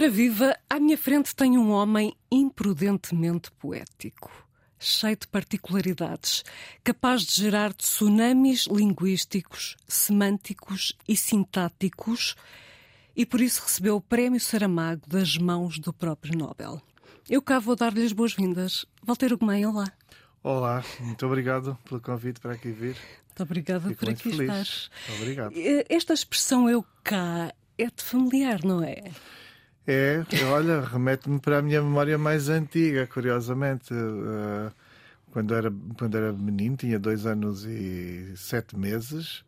Ora viva, à minha frente tenho um homem imprudentemente poético, cheio de particularidades, capaz de gerar tsunamis linguísticos, semânticos e sintáticos, e por isso recebeu o Prémio Saramago das mãos do próprio Nobel. Eu cá vou dar-lhe as boas-vindas. Walter Ugumem, olá. Olá, muito obrigado pelo convite para aqui vir. Muito obrigada Fico por muito aqui feliz. estar. Obrigado. Esta expressão eu cá é-te familiar, não é? É, olha, remete-me para a minha memória mais antiga, curiosamente. Uh, quando, era, quando era menino, tinha dois anos e sete meses,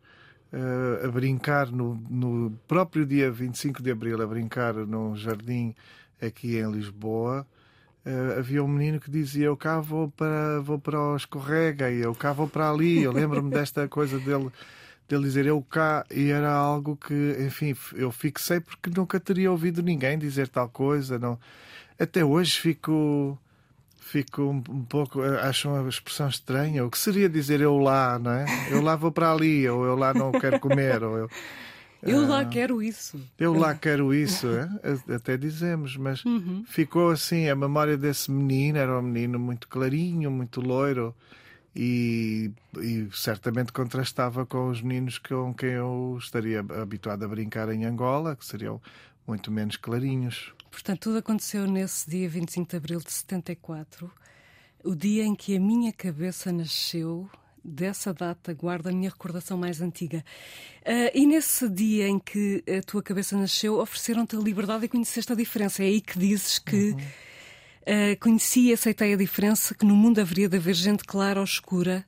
uh, a brincar no, no próprio dia 25 de abril, a brincar num jardim aqui em Lisboa. Uh, havia um menino que dizia eu cá vou para, vou para o escorrega e eu cá vou para ali. Eu lembro-me desta coisa dele dele dizer eu cá e era algo que, enfim, eu fixei porque nunca teria ouvido ninguém dizer tal coisa. Não. Até hoje fico fico um, pouco, acho uma expressão estranha. O que seria dizer eu lá, não é? Eu lá vou para ali, ou eu lá não quero comer, ou eu. Eu lá quero isso. Eu lá quero isso, é? até dizemos, mas Uhum. ficou assim a memória desse menino. Era um menino muito clarinho, muito loiro e, e certamente contrastava com os meninos com quem eu estaria habituado a brincar em Angola, que seriam muito menos clarinhos. Portanto, tudo aconteceu nesse dia 25 de abril de 74, o dia em que a minha cabeça nasceu. Dessa data guardo a minha recordação mais antiga. Uh, e nesse dia em que a tua cabeça nasceu, ofereceram-te a liberdade e conheceste a diferença. É aí que dizes que Uhum. Uh, conheci e aceitei a diferença, que no mundo haveria de haver gente clara ou escura,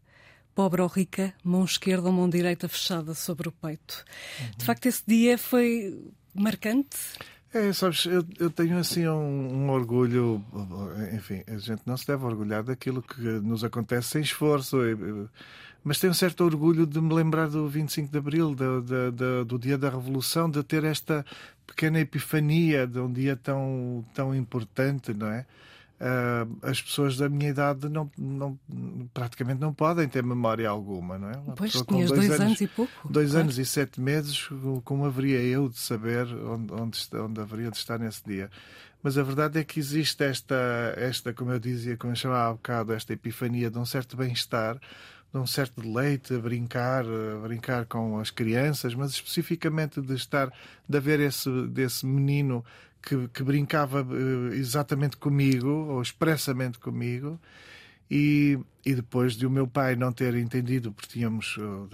pobre ou rica, mão esquerda ou mão direita fechada sobre o peito. De facto, esse dia foi marcante. É, sabes, eu, eu tenho assim um, um, orgulho, enfim, a gente não se deve orgulhar daquilo que nos acontece sem esforço, mas tenho um certo orgulho de me lembrar do 25 de Abril, do, do, do, do dia da Revolução, de ter esta pequena epifania de um dia tão, tão importante, não é? Uh, as pessoas da minha idade não, não, praticamente não podem ter memória alguma, não é? Uma pois, tinhas dois, dois anos, e pouco. Dois claro. anos e sete meses, como haveria eu de saber onde, onde, onde haveria de estar nesse dia? Mas a verdade é que existe esta, esta como eu dizia, como eu chamava há bocado, esta epifania de um certo bem-estar, um certo deleite a brincar, a brincar com as crianças, mas especificamente de estar, de haver esse desse menino que, que, brincava uh, exatamente comigo, ou expressamente comigo, e, e, depois de o meu pai não ter entendido, porque tínhamos, uh,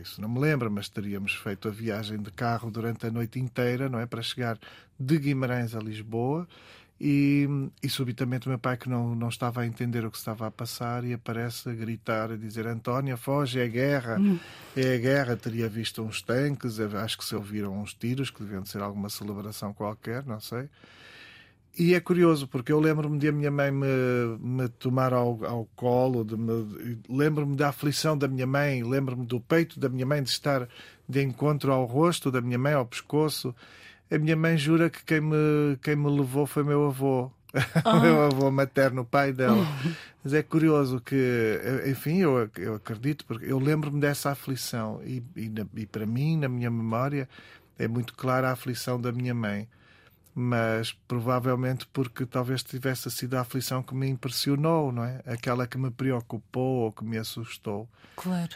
isso não me lembro, mas teríamos feito a viagem de carro durante a noite inteira, não é? Para chegar de Guimarães a Lisboa. E, e subitamente o meu pai, que não, não estava a entender o que estava a passar, e aparece a gritar, a dizer: Antónia, foge, é guerra, Hum. é a guerra. Teria visto uns tanques, acho que se ouviram uns tiros, que deviam ser alguma celebração qualquer, não sei. E é curioso, porque eu lembro-me de a minha mãe me, me tomar ao, ao colo, lembro-me da aflição da minha mãe, lembro-me do peito da minha mãe, de estar de encontro ao rosto da minha mãe, ao pescoço. A minha mãe jura que quem me, quem me levou foi meu avô. Ah. o meu avô materno, o pai dela. Mas é curioso que, enfim, eu, eu acredito, porque eu lembro-me dessa aflição e, e, e, para mim, na minha memória, é muito clara a aflição da minha mãe. Mas provavelmente porque talvez tivesse sido a aflição que me impressionou, não é? Aquela que me preocupou ou que me assustou. Claro.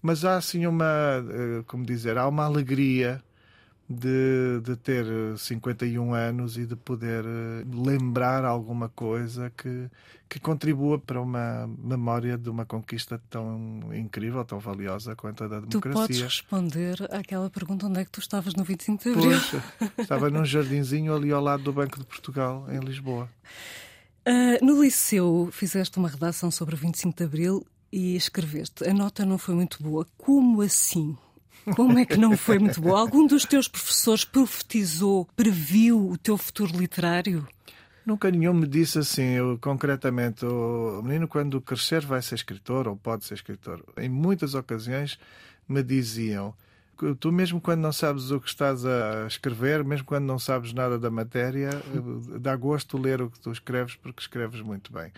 Mas há assim uma, como dizer, há uma alegria de, de ter 51 anos e de poder eh, lembrar alguma coisa que, que contribua para uma memória de uma conquista tão incrível, tão valiosa quanto a da democracia. Tu podes responder àquela pergunta onde é que tu estavas no 25 de Abril? Pois, estava num jardinzinho ali ao lado do Banco de Portugal, em Lisboa. Uh, no liceu fizeste uma redação sobre o 25 de Abril e escreveste a nota não foi muito boa. Como assim? Como é que não foi muito boa? Algum dos teus professores profetizou, previu o teu futuro literário? Nunca nenhum me disse assim, eu, concretamente, o menino quando crescer vai ser escritor ou pode ser escritor. Em muitas ocasiões me diziam, tu mesmo quando não sabes o que estás a escrever, mesmo quando não sabes nada da matéria, dá gosto ler o que tu escreves porque escreves muito bem.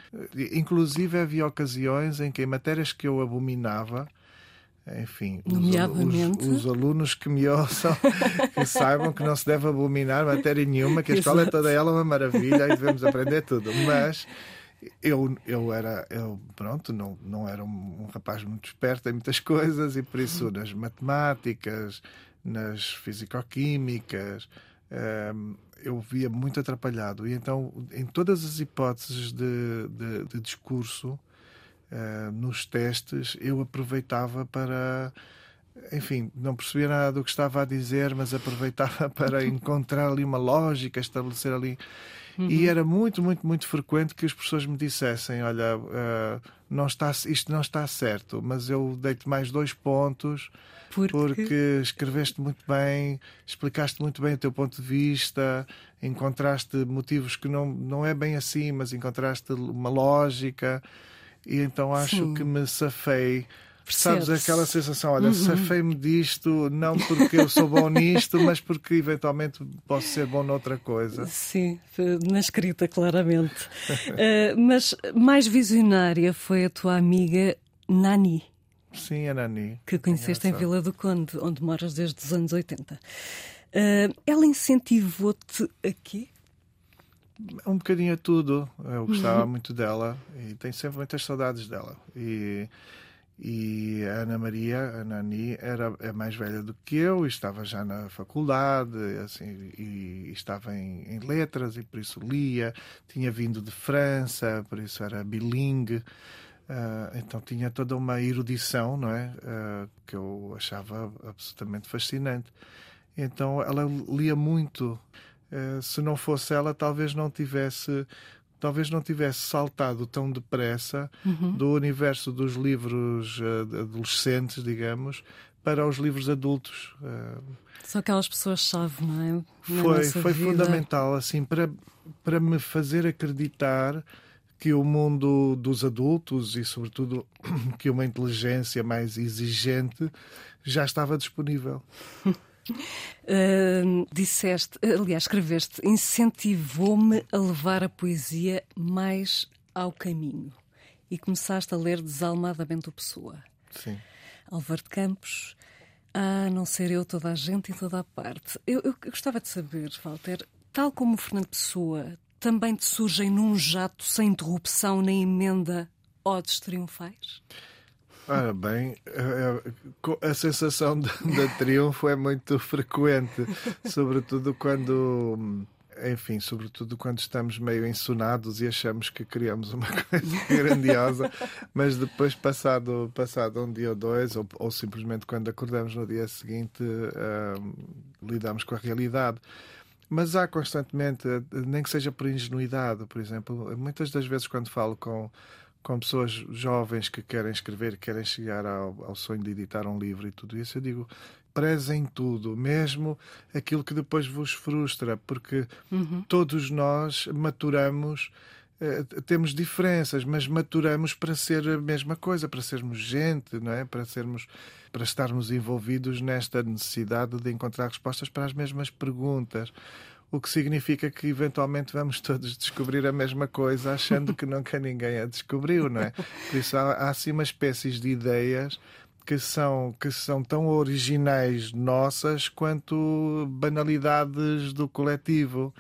Inclusive havia ocasiões em que em matérias que eu abominava, enfim, os, os, os, alunos que me ouçam, que saibam que não se deve abominar matéria nenhuma, que a escola é toda ela uma maravilha e devemos aprender tudo. Mas eu, eu era, eu, pronto, não, não era um, um rapaz muito esperto em muitas coisas e por isso nas matemáticas, nas fisicoquímicas, um, eu via muito atrapalhado. E então, em todas as hipóteses de, de, de discurso, uh, nos testes, eu aproveitava para. Enfim, não percebia nada do que estava a dizer, mas aproveitava para encontrar ali uma lógica, estabelecer ali. Uhum. E era muito, muito, muito frequente que as pessoas me dissessem: Olha, uh, não está, isto não está certo, mas eu dei-te mais dois pontos porque... porque escreveste muito bem, explicaste muito bem o teu ponto de vista, encontraste motivos que não, não é bem assim, mas encontraste uma lógica. E então acho Sim. que me safei. Sabes aquela sensação, olha, uhum. safei-me disto, não porque eu sou bom nisto, mas porque eventualmente posso ser bom noutra coisa. Sim, na escrita, claramente. uh, mas mais visionária foi a tua amiga Nani. Sim, a Nani. Que conheceste em Vila do Conde, onde moras desde os anos 80. Uh, eh, ela incentivou-te a quê? Um bocadinho a tudo. Eu gostava uhum. muito dela e tenho sempre muitas saudades dela. E, e a Ana Maria, a Nani, era é mais velha do que eu, estava já na faculdade, assim, e, estava em, em, letras e por isso lia. Tinha vindo de França, por isso era bilingue. Uh, então tinha toda uma erudição, não é? Uh, que eu achava absolutamente fascinante. Então ela lia muito. Uh, se não fosse ela, talvez não tivesse talvez não tivesse saltado tão depressa uhum. do universo dos livros adolescentes, digamos, para os livros adultos. São aquelas pessoas-chave, não é? Na foi foi vida. fundamental, assim, para, para me fazer acreditar que o mundo dos adultos e, sobretudo, que uma inteligência mais exigente já estava disponível. Uh, disseste, aliás, escreveste, incentivou-me a levar a poesia mais ao caminho. E começaste a ler desalmadamente o Pessoa. Sim. Álvaro de Campos, a não ser eu, toda a gente e toda a parte. Eu, eu, eu gostava de saber, Walter, tal como o Fernando Pessoa também te surgem num jato sem interrupção nem emenda odes triunfais? Ora bem, a, a sensação de, triunfo é muito frequente, sobretudo quando enfim, sobretudo quando estamos meio ensonados e achamos que criamos uma coisa grandiosa, mas depois, passado, passado um dia ou dois, ou, ou simplesmente quando acordamos no dia seguinte, uh, lidamos com a realidade. Mas há constantemente, nem que seja por ingenuidade, por exemplo, muitas das vezes quando falo com, com pessoas jovens que querem escrever, querem chegar ao, ao sonho de editar um livro e tudo isso, eu digo prezem tudo, mesmo aquilo que depois vos frustra, porque uhum. todos nós maturamos eh, temos diferenças, mas maturamos para ser a mesma coisa, para sermos gente, não é? Para sermos para estarmos envolvidos nesta necessidade de encontrar respostas para as mesmas perguntas. O que significa que eventualmente vamos todos descobrir a mesma coisa, achando que nunca ninguém a descobriu, não é? Por isso há, há assim uma espécie de ideias que são, que são tão originais nossas quanto banalidades do coletivo.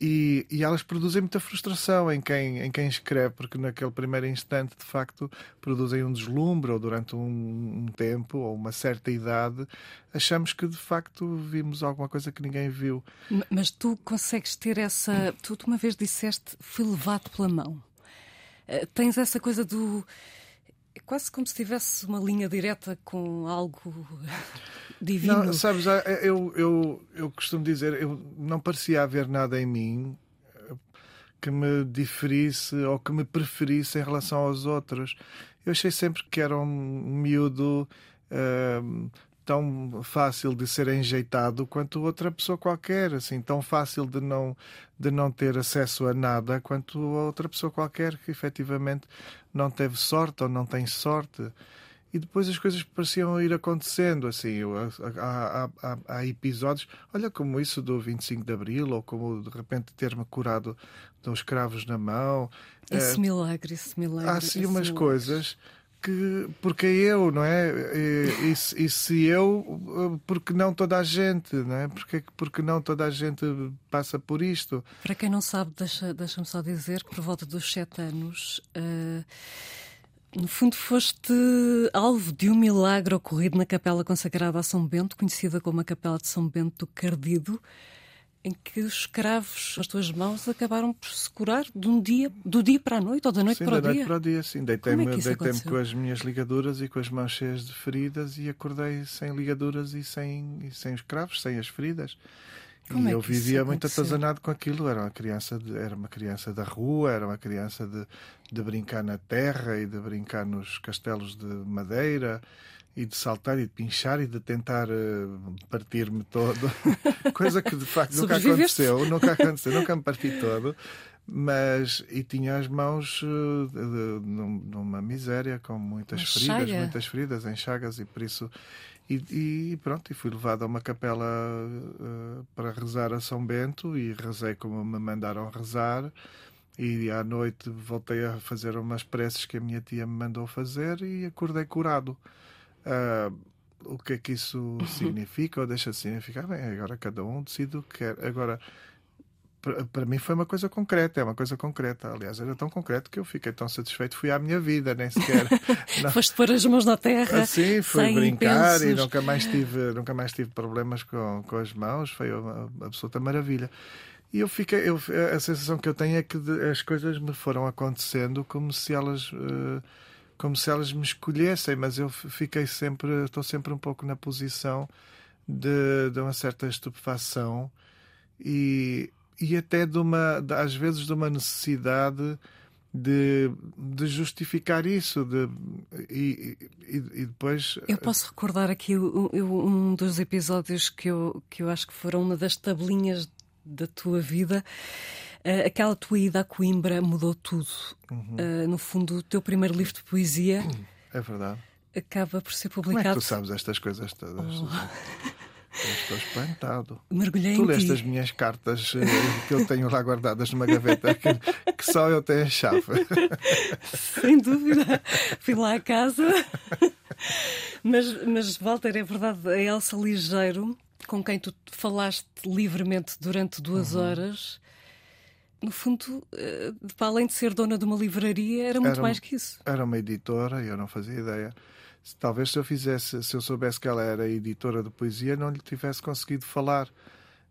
E, e, elas produzem muita frustração em quem, em quem escreve, porque naquele primeiro instante, de facto, produzem um deslumbre, ou durante um, um, tempo, ou uma certa idade, achamos que de facto vimos alguma coisa que ninguém viu. Mas tu consegues ter essa. Tu, uma vez disseste, fui levado pela mão. Uh, tens essa coisa do é quase como se tivesse uma linha direta com algo divino. Não, sabes, eu, eu, eu costumo dizer, eu não parecia haver nada em mim eh, que me diferisse ou que me preferisse em relação aos outros. Eu achei sempre que era um miúdo uh, tão fácil de ser enjeitado quanto outra pessoa qualquer, assim, tão fácil de não, de não ter acesso a nada quanto outra pessoa qualquer que efetivamente não teve sorte ou não tem sorte. E depois as coisas pareciam ir acontecendo, assim, há, há, há, episódios, olha como isso do 25 de Abril, ou como de repente ter-me curado dos escravos na mão. Esse é, milagre, esse milagre. Há sim umas coisas porque, porque é eu, não é? E, e, e, se eu, porque não toda a gente, não é? Porque, porque não toda a gente passa por isto? Para quem não sabe, deixa-me deixa só dizer que por volta dos sete anos. Uh, no fundo, foste alvo de um milagre ocorrido na Capela Consagrada a São Bento, conhecida como a Capela de São Bento do Cardido em que os escravos, as tuas mãos, acabaram por se curar de um dia, do dia para a noite ou da noite sim, para o dia? Sim, da noite para o dia, sim. Deitei-me é deitei com as minhas ligaduras e com as mãos cheias de feridas e acordei sem ligaduras e sem, e sem os cravos, sem as feridas. Como e é eu vivia muito atazanado com aquilo. Era uma criança, de, era uma criança da rua, era uma criança de, de brincar na terra e de brincar nos castelos de madeira e de saltar e de pinchar e de tentar uh, partir-me todo, coisa que de facto nunca aconteceu, nunca aconteceu, nunca me parti todo, mas e tinha as mãos uh, de, numa miséria com muitas feridas, chaga. muitas feridas em chagas e por isso e, e, pronto, e fui levado a uma capela uh, para rezar a São Bento e rezei como me mandaram rezar. E à noite voltei a fazer umas preces que a minha tia me mandou fazer e acordei curado. Uh, o que é que isso uhum. significa ou deixa de significar? Bem, agora cada um decide o que quer. Agora, para mim foi uma coisa concreta, é uma coisa concreta. Aliás, era tão concreto que eu fiquei tão satisfeito, fui à minha vida, nem sequer. Não... Foste pôr as mãos na terra. Sim, fui brincar e nunca mais tive, nunca mais tive problemas com, com as mãos, foi uma absoluta maravilha. E eu fiquei, eu, a sensação que eu tenho é que as coisas me foram acontecendo como se elas. Uh, como se elas me escolhessem, mas eu fiquei sempre, estou sempre um pouco na posição de, de uma certa estupefação e, e até de uma, de, às vezes, de uma necessidade de, de justificar isso de, e, e, e, depois eu posso recordar aqui um dos episódios que eu, que eu acho que foram uma das tabelinhas da tua vida aquela tua ida a Coimbra mudou tudo. Uhum. Uh, no fundo, o teu primeiro livro de poesia. É verdade. Acaba por ser publicado. Como é que tu sabes estas coisas todas? Oh. estou espantado. Mergulhei tu leste as minhas cartas eh, que eu tenho lá guardadas numa gaveta que, que só eu tenho a chave. Sem dúvida. Fui lá à casa. Mas, mas, Walter, é verdade, a Elsa Ligeiro, com quem tu falaste livremente durante duas uhum. horas, no fundo, eh, para além de ser dona de uma livraria, era muito era, mais que isso. Era uma editora, eu não fazia ideia. Talvez se eu fizesse, se eu soubesse que ela era editora de poesia, não lhe tivesse conseguido falar.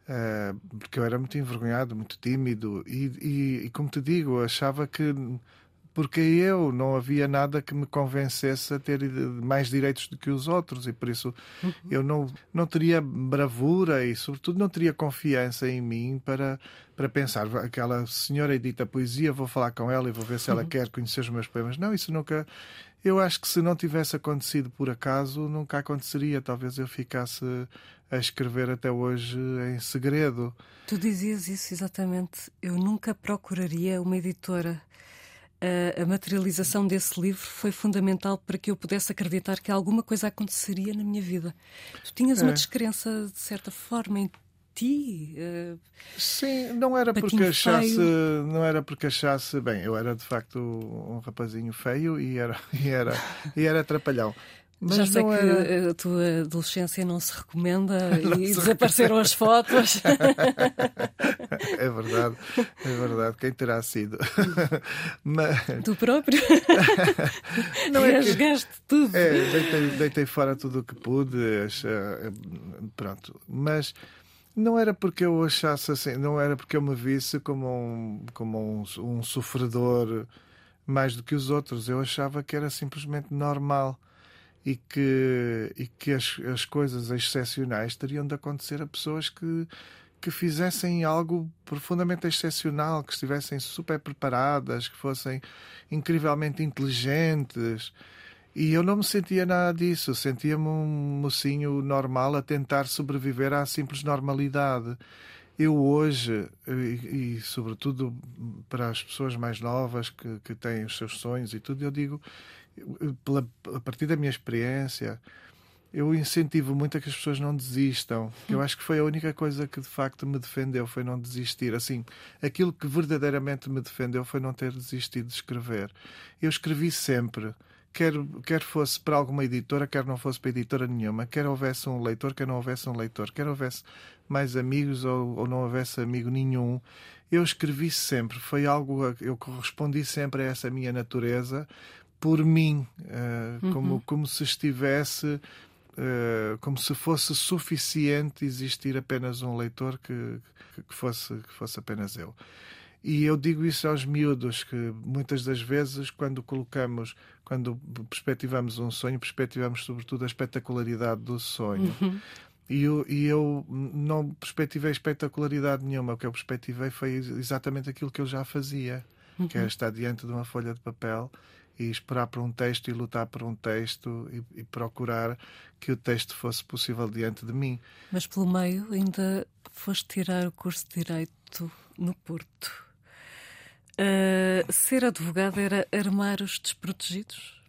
Uh, porque eu era muito envergonhado, muito tímido e, e, e, como te digo, achava que porque eu não havia nada que me convencesse a ter mais direitos do que os outros e por isso uhum. eu não, não teria bravura e sobretudo não teria confiança em mim para, para pensar aquela senhora edita poesia, vou falar com ela e vou ver se ela uhum. quer conhecer os meus poemas. Não, isso nunca... Eu acho que se não tivesse acontecido por acaso, nunca aconteceria. Talvez eu ficasse a escrever até hoje em segredo. Tu dizias isso exatamente. Eu nunca procuraria uma editora a, a, materialização desse livro foi fundamental para que eu pudesse acreditar que alguma coisa aconteceria na minha vida. Tu tinhas é. uma descrença, de certa forma, em ti? Uh, Sim, não era porque achasse, feio. não era porque achasse, bem, eu era de facto um rapazinho feio e era e era e era atrapalhão. Mas Já sei que era... a tua adolescência não se recomenda não e se desapareceram as fotos. é verdade, é verdade. Quem terá sido? Mas... Tu próprio? não é Rasgaste que... tudo. É, deitei, deitei fora tudo o que pude. Pronto. Mas não era porque eu achasse assim, não era porque eu me visse como um, como um, um sofredor mais do que os outros. Eu achava que era simplesmente normal e que, e que as, as coisas excepcionais teriam de acontecer a pessoas que, que fizessem algo profundamente excepcional, que estivessem super preparadas, que fossem incrivelmente inteligentes. E eu não me sentia nada disso, sentia-me um mocinho normal a tentar sobreviver à simples normalidade. Eu hoje, e, e, sobretudo para as pessoas mais novas que, que têm os seus sonhos e tudo, eu digo pela, a partir da minha experiência, eu incentivo muito a que as pessoas não desistam. Eu acho que foi a única coisa que de facto me defendeu, foi não desistir. Assim, aquilo que verdadeiramente me defendeu foi não ter desistido de escrever. Eu escrevi sempre quer, quer fosse para alguma editora, quer não fosse para editora nenhuma, quer houvesse um leitor, quer não houvesse um leitor, quer houvesse mais amigos ou, ou não houvesse amigo nenhum, eu escrevi sempre. Foi algo, eu correspondi sempre a essa minha natureza por mim, uh, uhum. como, como se estivesse. Uh, como se fosse suficiente existir apenas um leitor que, que, fosse, que fosse apenas eu. E eu digo isso aos miúdos, que muitas das vezes, quando colocamos, quando perspectivamos um sonho, perspectivamos sobretudo a espetacularidade do sonho. Uhum. E eu, e eu não perspectivei espetacularidade nenhuma. O que eu perspectivei foi exatamente aquilo que eu já fazia, uhum. que é estar diante de uma folha de papel e esperar por um texto e lutar por um texto e, e, procurar que o texto fosse possível diante de mim. Mas pelo meio ainda foste tirar o curso de Direito no Porto. Uh, ser advogado era armar os desprotegidos?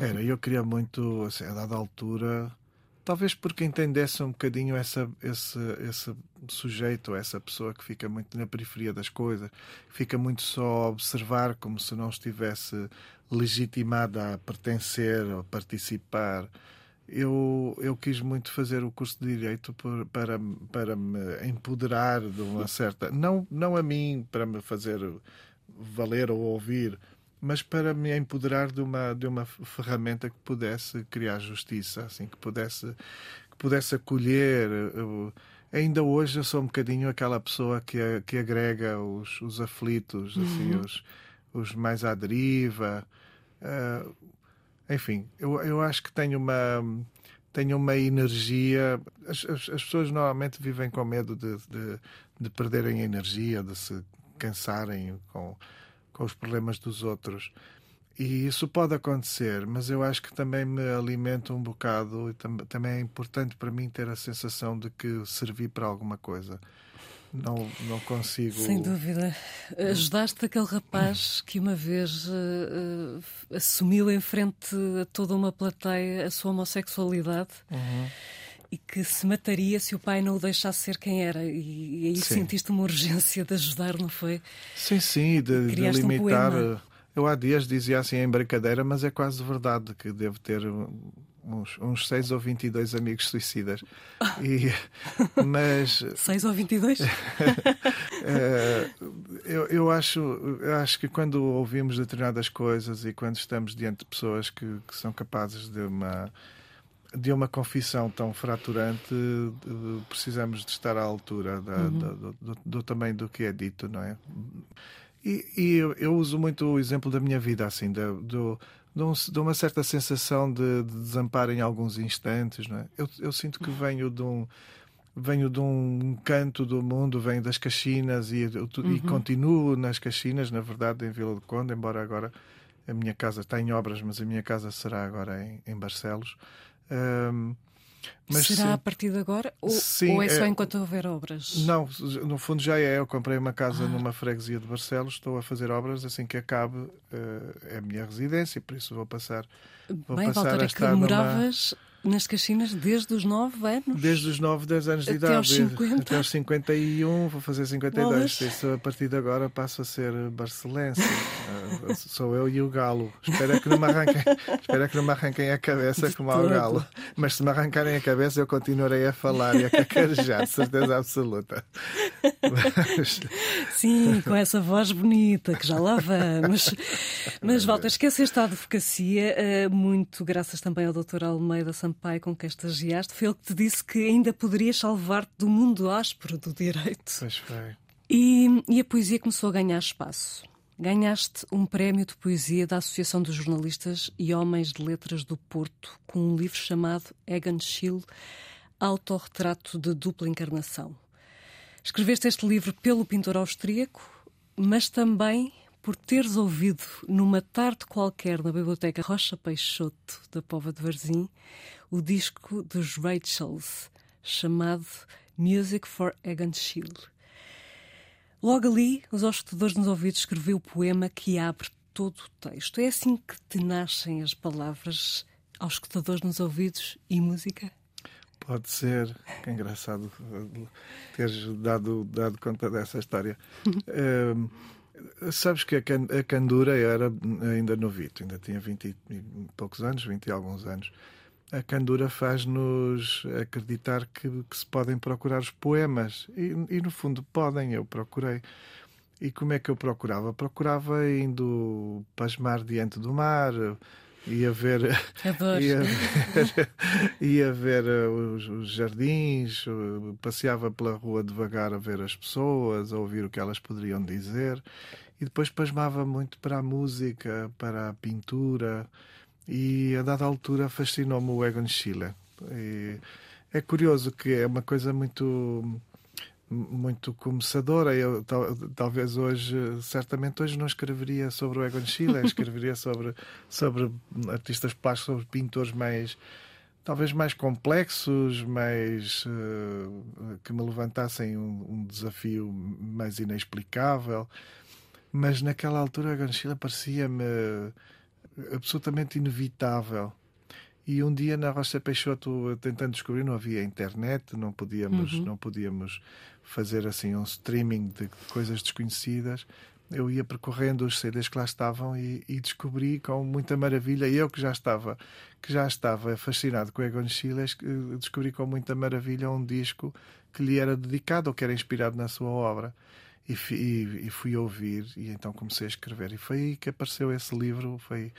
Era, eu queria muito, assim, a dada altura, talvez porque entendesse um bocadinho essa, esse, esse sujeito, essa pessoa que fica muito na periferia das coisas, fica muito só a observar como se não estivesse legitimada a pertencer ou participar. Eu, eu quis muito fazer o curso de Direito por, para, para me empoderar de uma certa. Não, não a mim, para me fazer valer ou ouvir, mas para me empoderar de uma, de uma ferramenta que pudesse criar justiça, assim, que pudesse, que pudesse acolher. Eu, ainda hoje eu sou um bocadinho aquela pessoa que, que agrega os, os aflitos, assim, uhum. os, os mais à deriva. Uh, enfim, eu, eu acho que tenho uma tenho uma energia. As, as, as, pessoas normalmente vivem com medo de, de, de perderem energia, de se cansarem com, com os problemas dos outros. E isso pode acontecer, mas eu acho que também me alimenta um bocado e tam também é importante para mim ter a sensação de que servi para alguma coisa. Não, não consigo. Sem dúvida. Ajudaste aquele rapaz que uma vez uh, uh, assumiu em frente a toda uma plateia a sua homossexualidade. Uhum e que se mataria se o pai não o deixasse ser quem era. E, e aí sim. sentiste uma urgência de ajudar, não foi? Sim, sim, de, de limitar. Um eu há dias dizia assim em brincadeira, mas é quase verdade que devo ter uns, uns 6 ou 22 amigos suicidas. E, mas. 6 ou 22? Eh, eu, eu, acho, eu acho que quando ouvimos determinadas coisas e quando estamos diante de pessoas que, que são capazes de uma de uma confissão tão fraturante, precisamos de estar à altura da, uhum. do, do, do, também do que é dito, não é? E, e eu, eu, uso muito o exemplo da minha vida, assim, de, do, um, de uma certa sensação de, de, desamparo em alguns instantes, não é? Eu, eu sinto que venho de um venho de um canto do mundo, venho das Caxinas e, uhum. continuo nas Caxinas, na verdade, em Vila do Conde, embora agora a minha casa está em obras, mas a minha casa será agora em, em Barcelos. Um, mas Será sim, a partir de agora? Ou, sim, ou é só é, enquanto houver obras? Não, no fundo já é. Eu comprei uma casa ah. numa freguesia de Barcelos, estou a fazer obras assim que acabe. Uh, é a minha residência, por isso vou passar. Vou Bem, passar Walter, a é que demoravas numa nas Caxinas desde os 9 anos? Desde os 9, 10 anos de até idade. Aos 50. Até aos 51, vou fazer 52. Isso, a partir de agora passo a ser barcelense. uh, sou eu e o galo. Espero que não me arranquem, espero que não me arranquem a cabeça de como ao galo. Mas se me arrancarem a cabeça, eu continuarei a falar e a cacarejar, certeza absoluta. Mas... Sim, com essa voz bonita, que já lá vamos. Mas, Walter, esqueceste a advocacia, uh, muito graças também ao Dr. Almeida Sampaio pai com quem estagiaste, foi ele que te disse que ainda poderias salvar-te do mundo áspero do direito. Pois foi. E, e a poesia começou a ganhar espaço. Ganhaste um prémio de poesia da Associação dos Jornalistas e Homens de Letras do Porto com um livro chamado Egan Schill, Autorretrato de Dupla Encarnação. Escreveste este livro pelo pintor austríaco, mas também por teres ouvido numa tarde qualquer na Biblioteca Rocha Peixoto da Pova de Varzim o disco dos Rachels, chamado Music for Egan Schill. Logo ali, os escutadores nos ouvidos escreveu o poema que abre todo o texto. É assim que te nascem as palavras aos escutadores nos ouvidos e música? Pode ser. Que engraçado teres dado, dado conta dessa história. um, Sabes que a, can, a candura era ainda novito, ainda tinha 20 e poucos anos, 20 e alguns anos. A candura faz-nos acreditar que, que, se podem procurar os poemas. E, e, no fundo podem, eu procurei. E como é que eu procurava? Procurava indo pasmar diante do mar, ia ver, ia ver, ia ver uh, os, os, jardins, uh, passeava pela rua devagar a ver as pessoas, a ouvir o que elas poderiam dizer, e depois pasmava muito para a música, para a pintura, e a dada altura fascinou-me o Egon Schiele. E é curioso que é uma coisa muito muito começadora. Eu tal, talvez hoje, certamente hoje não escreveria sobre o Egon Schiele, escreveria sobre sobre artistas plásticos, sobre pintores mais talvez mais complexos, mais uh, que me levantassem um, um, desafio mais inexplicável. Mas naquela altura Egon Schiele parecia-me absolutamente inevitável. E um dia na Rocha Peixoto, tentando descobrir, não havia internet, não podíamos, uhum. não podíamos fazer assim um streaming de coisas desconhecidas. Eu ia percorrendo os CDs que lá estavam e, e descobri com muita maravilha, eu que já estava que já estava fascinado com Egon Schiele, descobri com muita maravilha um disco que lhe era dedicado ou que era inspirado na sua obra. E, e, e fui ouvir e então comecei a escrever. E foi aí que apareceu esse livro. Foi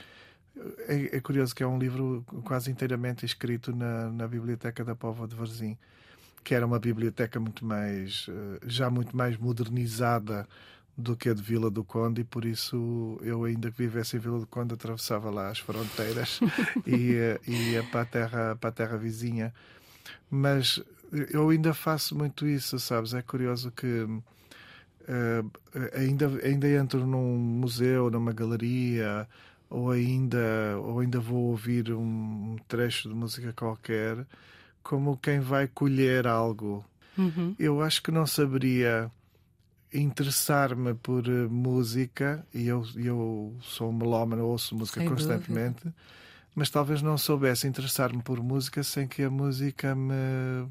é, é, curioso que é um livro quase inteiramente escrito na, na biblioteca da Póvoa de Varzim que era uma biblioteca muito mais, eh, já muito mais modernizada do que a de Vila do Conde e por isso eu ainda que vivesse em Vila do Conde atravessava lá as fronteiras e, eh, e ia para a terra para a terra vizinha. Mas eu ainda faço muito isso sabes? É curioso que uh, ainda ainda entro num museu numa galeria ou ainda ou ainda vou ouvir um trecho de música qualquer como quem vai colher algo. Uhum. Eu acho que não saberia interessar-me por eh, música, e eu, eu sou um melómano, ouço música sem constantemente, dúvida. mas talvez não soubesse interessar-me por música sem que a música me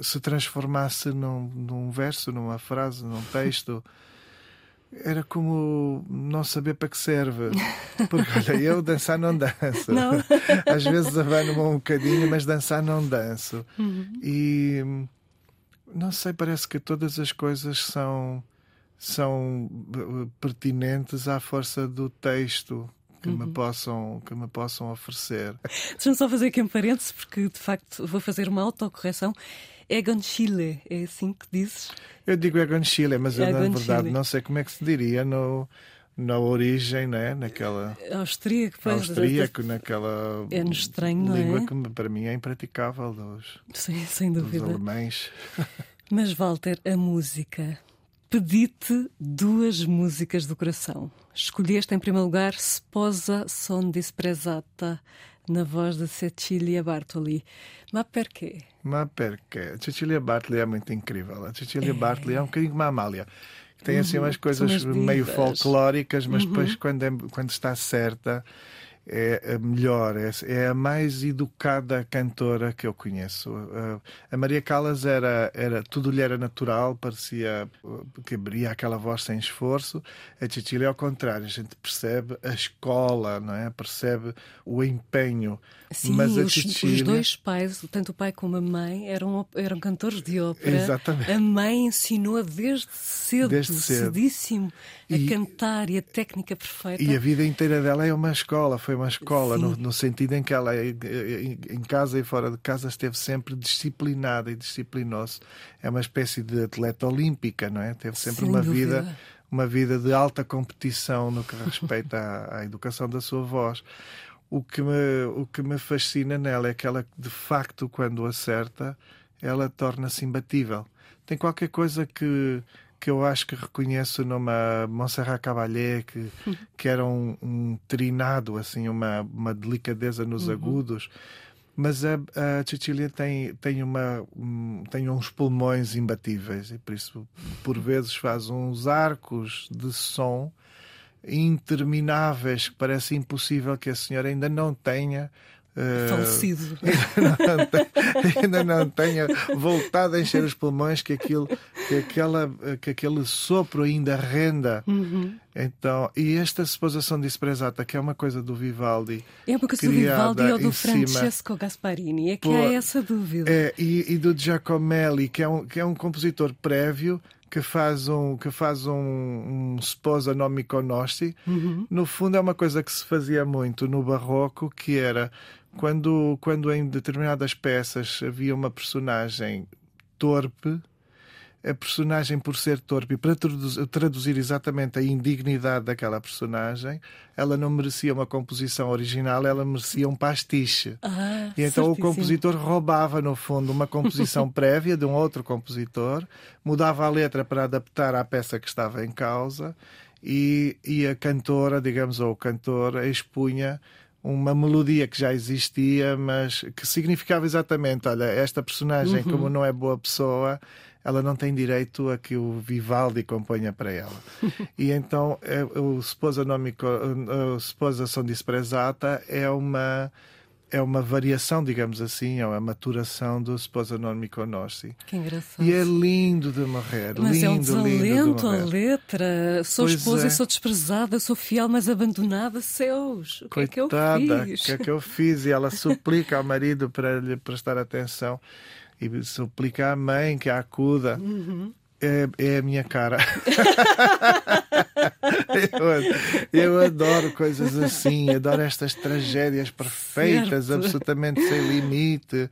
se transformasse num, num verso, numa frase, num texto. era como não saber para que serve. Porque, olha, eu dançar não danço. Não. Às vezes abano-me um bocadinho, mas dançar não danço. Uhum. E não sei, parece que todas as coisas são, são eh, pertinentes à força do texto. Que, uhum. me possam, que me possam oferecer. Deixa-me só fazer aqui um parênteses, porque de facto vou fazer uma autocorreção. Egon Schiele, é assim que dizes? Eu digo Egon Schiele, mas eu, na verdade não sei como é que se diria no, na origem, né? naquela. Austríaco, pois. Austríaco, naquela. É estranho, não língua é? que para mim é impraticável dos, Sim, sem dúvida. dos alemães. Mas, Walter, a música. Pedi-te duas músicas do coração. Escolheste, em primeiro lugar, Sposa son disprezata na voz de Cecilia Bartoli. Mas porquê? Mas porquê? Cecilia Bartoli é muito incrível. A Cecilia é. Bartoli é um bocadinho como a Amália. Tem assim uhum. umas coisas meio folclóricas, mas uhum. depois, quando, é, quando está certa, é a melhor, é, é, a mais educada cantora que eu conheço. A Maria Callas era, era tudo lhe era natural, parecia que abria aquela voz sem esforço. A Cecília é ao contrário, a gente percebe a escola, não é? Percebe o empenho. Sim, Mas os, Cecília... os dois pais, tanto o pai como a mãe, eram, eram cantores de ópera. Exatamente. A mãe ensinou desde cedo, desde cedo. cedíssimo, a e, cantar e a técnica perfeita. E a vida inteira dela é uma escola, foi uma escola, no, no, sentido em que ela, em casa e fora de casa, esteve sempre disciplinada e disciplinou-se. É uma espécie de atleta olímpica, não é? Teve sempre Sem uma dúvida. vida uma vida de alta competição no que respeita à, à educação da sua voz o que me, o que me fascina nela é que ela, de facto, quando acerta, ela torna-se imbatível. Tem qualquer coisa que, que eu acho que reconheço numa Montserrat Caballé, que, que era um, um trinado, assim, uma, uma delicadeza nos uhum. agudos. Mas a, a Cecilia tem, tem, uma, um, tem uns pulmões imbatíveis e por isso, por vezes, faz uns arcos de som intermináveis que parece impossível que a senhora ainda não tenha Uh, Falecido. Ainda não, tenha voltado a encher os pulmões, que, aquilo, que, aquela, que aquele sopro ainda renda. Uhum. Então, e esta suposição disprezata, que é uma coisa do Vivaldi. É uma coisa do Vivaldi ou do Francesco Gasparini, é que Pô, há essa dúvida. É, e, e, do Giacomelli, que é, um, que é um compositor prévio que faz um que faz um, um sposa no Mykonossi. Uhum. No fundo é uma coisa que se fazia muito no barroco, que era quando quando em determinadas peças havia uma personagem torpe, a personagem, por ser torpe, e para traduzir exatamente a indignidade daquela personagem, ela não merecia uma composição original, ela merecia um pastiche. Ah, e então certíssimo. o compositor roubava, no fundo, uma composição prévia de um outro compositor, mudava a letra para adaptar à peça que estava em causa, e, e a cantora, digamos, ou o cantor, expunha uma melodia que já existia, mas que significava exatamente: olha, esta personagem, uhum. como não é boa pessoa, ela não tem direito a que o Vivaldi componha para ela. e então é, o Sposa, Nomico, o Sposa Son Disprezata é uma é uma variação, digamos assim, é uma maturação do Sposa Non Mi Conosci. Que engraçado. E é lindo de morrer. Mas lindo, é um desalento de a letra. Sou pois esposa é. e sou desprezada, sou fiel, mas abandonada. Seus, o que Coitada, é que eu fiz? O que é que eu fiz? E ela suplica ao marido para lhe prestar atenção e suplica à mãe que a acuda. Uhum. É, é a minha cara. eu, eu, adoro coisas assim, adoro estas tragédias perfeitas, Certo. absolutamente sem limite.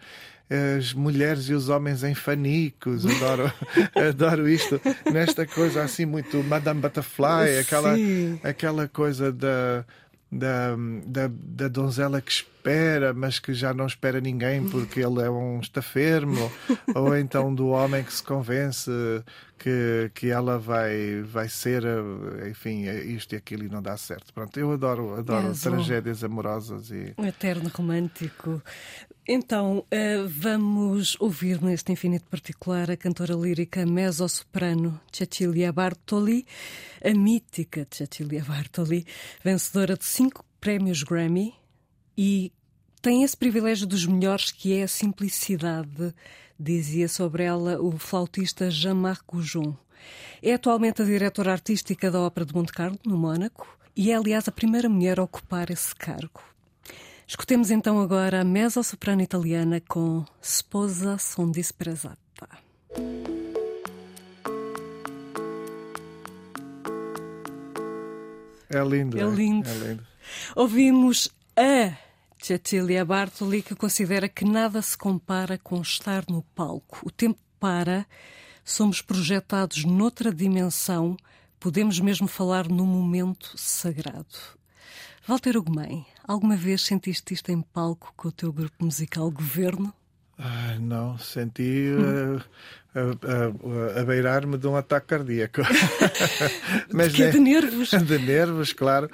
As mulheres e os homens em fanicos, adoro, adoro isto. Nesta coisa assim, muito Madame Butterfly, aquela, Sim. aquela coisa da, da, da, da donzela que espera, mas que já não espera ninguém porque ele é um estafermo, ou então do homem que se convence que, que ela vai, vai ser, enfim, isto e aquilo e não dá certo. Pronto, eu adoro, adoro um- tragédias amorosas e. Um eterno romântico. Então, eh, vamos ouvir neste infinito particular a cantora lírica mezzo-soprano Cecilia Bartoli, a mítica Cecilia Bartoli, vencedora de cinco prémios Grammy e tem esse privilégio dos melhores que é a simplicidade, dizia sobre ela o flautista Jean-Marc Goujon. É atualmente a diretora artística da Ópera de Monte Carlo, no Mónaco, e é, aliás, a primeira mulher a ocupar esse cargo. Escutemos então agora a mezzo-soprano italiana com Sposa son disprezata. É lindo. É lindo. É lindo. Ouvimos a Cecilia Bartoli, que considera que nada se compara com estar no palco. O tempo para, somos projetados noutra dimensão, podemos mesmo falar num momento sagrado. Walter Ugumem, alguma vez sentiste isto em palco com o teu grupo musical Governo? Não, senti uh, a, a, a beirar-me de um ataque cardíaco. Mas que é de nervos. De nervos, claro.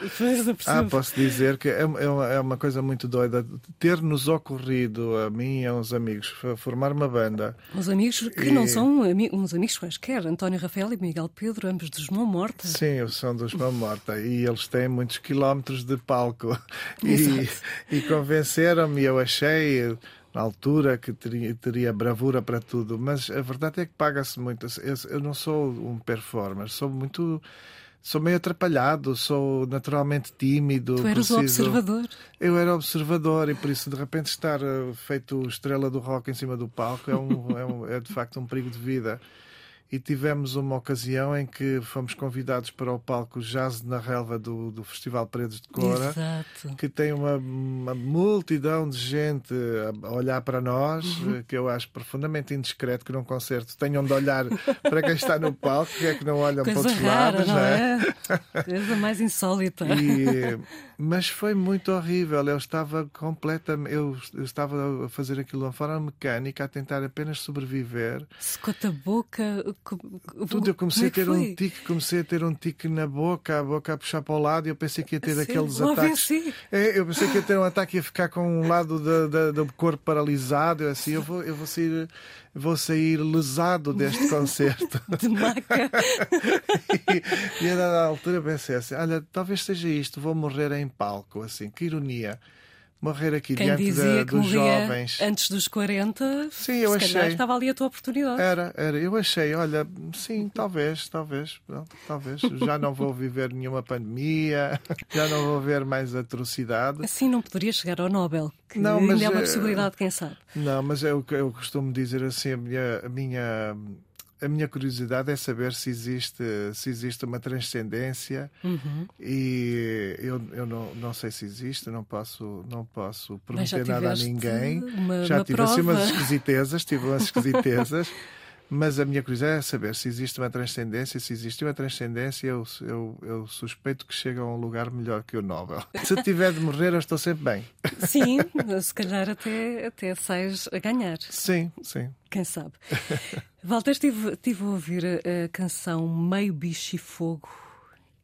Ah, posso dizer que é, é uma, é uma coisa muito doida. Ter-nos ocorrido, a mim e a uns amigos, formar uma banda. Uns amigos que E- não são ami- uns amigos quaisquer, António Rafael e Miguel Pedro, ambos dos Mão Morta. Sim, o som dos Mão Morta. E eles têm muitos quilómetros de palco. E, e convenceram-me, eu achei na altura que teria, teria bravura para tudo, mas a verdade é que paga-se muito. Eu, eu não sou um performer, sou muito. Sou meio atrapalhado, sou naturalmente tímido. Tu eras o preciso- observador. Eu era observador e por isso de repente estar eh, feito estrela do rock em cima do palco é, um, é, um- é de facto um perigo de vida. E tivemos uma ocasião em que fomos convidados para o palco Jazz na Relva do, do Festival Paredes de Cora, Exato. que tem uma, uma multidão de gente a olhar para nós, Uhum. eh, que eu acho profundamente indiscreto que num concerto tenham de olhar para quem está no palco, que é que não olham para outros rara, lados, não não é? Coisa mais insólita. e, mas foi muito horrível. Eu estava completamente. Eu, eu estava a fazer aquilo de uma forma mecânica, a tentar apenas sobreviver. Secou-te a boca. co- Tudo eu comecei é a ter um tique, comecei a ter um tique na boca, a boca a puxar para o lado, e eu pensei que ia ter A aqueles ataques. AVC? É, eu pensei que ia ter um ataque e ia ficar com um lado da- da- do corpo paralisado. Eu assim, eu vou, eu vou sair, vou sair lesado deste concerto. De maca. e, e a dada altura pensei assim: olha, talvez seja isto, vou morrer em palco, assim, que ironia. Morrer aqui Quem diante dizia da, que dos jovens. antes dos 40, Sim, eu achei. estava ali a tua oportunidade. Era, era. Eu achei, olha, sim, talvez, talvez, pronto, talvez. Já não vou viver nenhuma pandemia, já não vou ver mais atrocidade. Assim não poderia chegar ao Nobel, que Não, ainda mas, é uma eh, possibilidade, quem sabe. Não, mas é o que eu costumo dizer assim, a minha, a minha, a minha curiosidade é saber se existe, se existe uma transcendência Uhum. e eu, eu não, não sei se existe, não posso, não posso prometer nada a ninguém. uma- já uma tive assim umas prova. esquisitezas, tive umas esquisitezas. Mas a minha curiosidade é saber se existe uma transcendência. Se existe uma transcendência, eu, eu, eu suspeito que chega a um lugar melhor que o Nobel. Se tiver de morrer, eu estou sempre bem. Sim, se calhar até, até sais a ganhar, Sim, sim. quem sabe. Walter, estive, estive a ouvir a, canção Meio Bicho e Fogo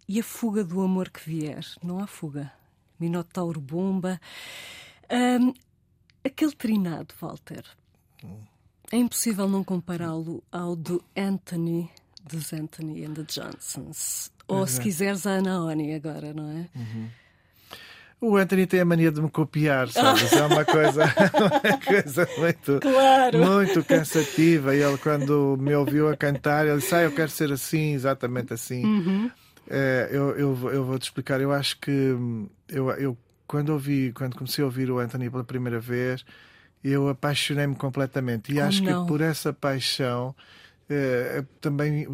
e a fuga do amor que vier. Não há fuga. Minotauro Bomba. Ahm, aquele trinado, Walter. É impossível não compará-lo ao do Anthony, dos Anthony and the Johnsons. Ou, se quiseres, a Ana Oni agora, não é? O Anthony tem a mania de me copiar, sabes? É uma coisa, uma coisa muito, Claro. muito cansativa. E ele, quando me ouviu a cantar, ele disse: ah, Eu quero ser assim, exatamente assim. Uhum. É, eu, eu, eu vou te explicar. Eu acho que hum, eu, eu quando ouvi, quando comecei a ouvir o Anthony pela primeira vez, eu apaixonei-me completamente. E Como acho não? que por essa paixão eh, também eh,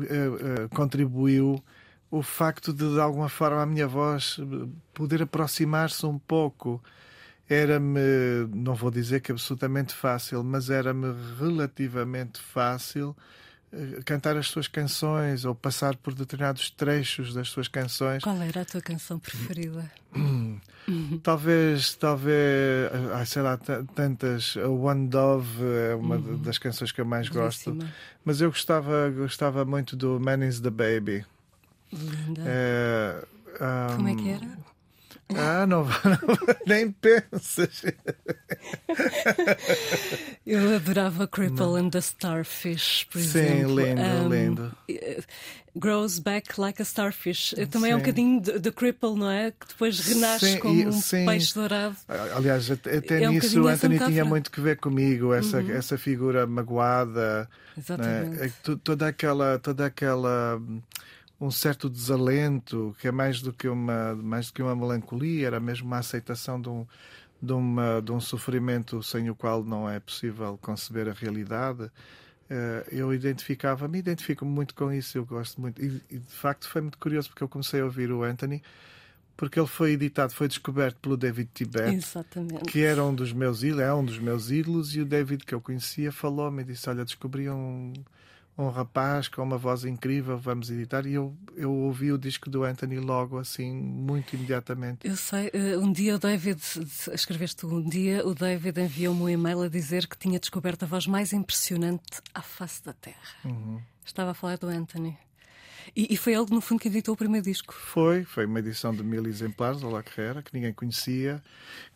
eh, contribuiu o facto de, de alguma forma, a minha voz eh, poder aproximar-se um pouco. Era-me, não vou dizer que absolutamente fácil, mas era-me relativamente fácil eh, cantar as suas canções ou passar por determinados trechos das suas canções. Qual era a tua canção preferida? Talvez, talvez, ah, sei lá, tantas. A One Dove é uma Uhum. das canções que eu mais gosto. Belíssima. Mas eu gostava, gostava muito do Man is the Baby. Linda. É, ah, Como é que era? Ah, não, não nem pensas. Eu adorava Cripple and the Starfish, por Sim, exemplo. lindo, Um, lindo. eh, Grows back like a starfish. Também é um Sim. bocadinho de, de Cripple, não é? Que depois renasce Sim, como um sim. peixe dourado. Aliás, até, É um nisso essa Anthony tinha. Uhum. muito que ver comigo, essa, essa figura magoada. Exatamente. né? É que to- toda aquela toda aquela um certo desalento que é mais do que uma mais do que uma melancolia era mesmo uma aceitação de um de, uma, de um sofrimento sem o qual não é possível conceber a realidade Eh, eu identificava me identifico muito com isso eu gosto muito e, e, de facto foi muito curioso porque eu comecei a ouvir o Anthony porque ele foi editado foi descoberto pelo David Tibet Exatamente. que era um dos meus ídolos, é um dos meus ídolos, e o David que eu conhecia falou-me e disse: Olha, descobri um, um rapaz com uma voz incrível, vamos editar. E eu, eu ouvi o disco do Anthony logo assim, muito imediatamente. Eu sei, eh, um dia o David, escreveste um dia, o David enviou-me um e-mail a dizer que tinha descoberto a voz mais impressionante à face da Terra. Uhum. Estava a falar do Anthony. E, e foi ele, no fundo, que editou o primeiro disco. Foi, foi uma edição de mil exemplares da La Carrera, que ninguém conhecia.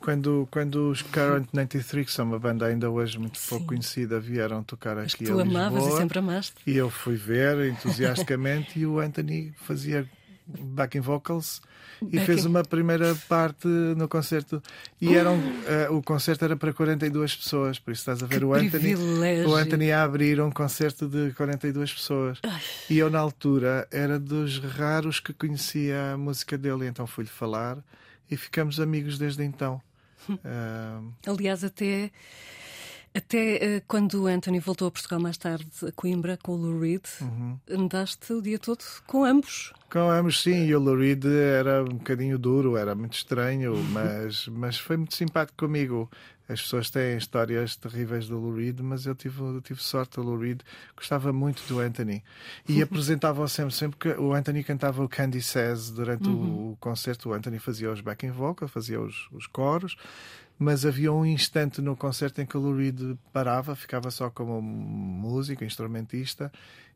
Quando, quando os Current 93, que são uma banda ainda hoje muito pouco Sim. conhecida, vieram tocar Mas aqui tu a amavas Lisboa, e sempre amaste. E eu fui ver entusiasticamente e o Anthony fazia backing vocals e Backing. fez uma primeira parte no concerto. E eram, eh, o concerto era para 42 pessoas, por isso estás a ver Que o Anthony, privilégio. o Anthony a abrir um concerto de 42 pessoas. E eu, na altura, era dos raros que conhecia a música dele, então fui-lhe falar e ficamos amigos desde então. Ah, Aliás, até, até eh, quando o Anthony voltou a Portugal mais tarde, a Coimbra, com o Lou Reed, Uhum. andaste o dia todo com ambos. Com ambos, sim, e o Lou Reed era um bocadinho duro, era muito estranho, mas, mas foi muito simpático comigo. As pessoas têm histórias terríveis do Lou Reed, mas eu tive, eu tive sorte. O Lou Reed gostava muito do Anthony e apresentava-o sempre, sempre que o Anthony cantava o Candy Says durante o, o concerto. O Anthony fazia os backing vocals, fazia os, os coros, mas havia um instante no concerto em que o Lou Reed parava, ficava só como músico, instrumentista,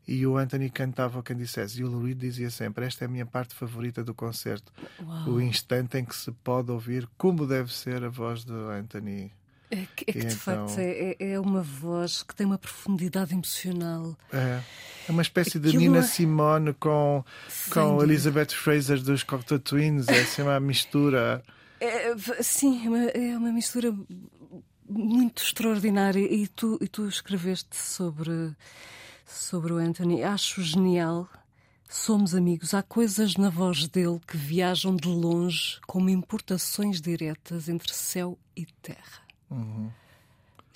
e o Anthony cantava o Candy Says. E o Lou Reed dizia sempre: Esta é a minha parte favorita do concerto. Uau. O instante em que se pode ouvir como deve ser a voz do Anthony. É que, é que, de então- facto é, é- é uma voz que tem uma profundidade emocional. É, é uma espécie de Aquilo Nina é- Simone com, Sem com dúvida. Elizabeth Fraser dos Cocteau Twins. É assim uma mistura. É, sim, é uma, é uma mistura muito extraordinária. E tu, e tu escreveste sobre, sobre o Anthony. Acho genial. Somos amigos. Há coisas na voz dele que viajam de longe como importações diretas entre céu e terra. Uhum.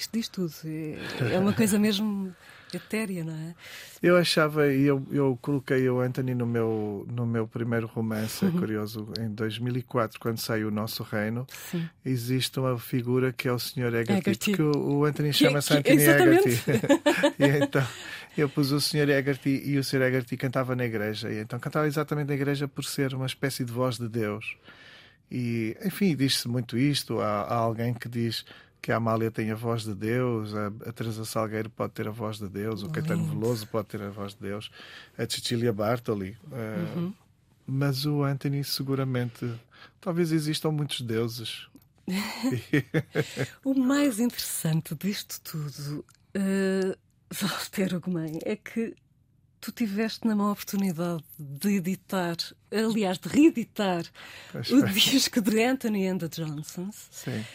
Isto diz tudo. É, é uma coisa mesmo etérea, não é? Eu achava, e eu, eu coloquei o Anthony no meu, no meu primeiro romance, é Uhum. curioso, em 2004, quando saiu O Nosso Reino, Sim. existe uma figura que é o Sr. Haggerty. porque o, o Anthony chama-se Anthony. Haggerty. e então eu pus o Sr. Haggerty e o Sr. Haggerty cantava na igreja. E então cantava exatamente na igreja por ser uma espécie de voz de Deus. E, enfim, diz-se muito isto. Há, há alguém que diz que a Amália tem a voz de Deus, a, a Teresa Salgueiro pode ter a voz de Deus, o Caetano Lindo. Veloso pode ter a voz de Deus, a Cecilia Bartoli. eh, Uhum. Mas o Anthony, seguramente, talvez existam muitos deuses. O mais interessante disto tudo, uh, Walter Ugumem, é que tu tiveste na mão a oportunidade de editar, aliás, de reeditar Pois o foi. disco de Anthony and the Johnsons Sim.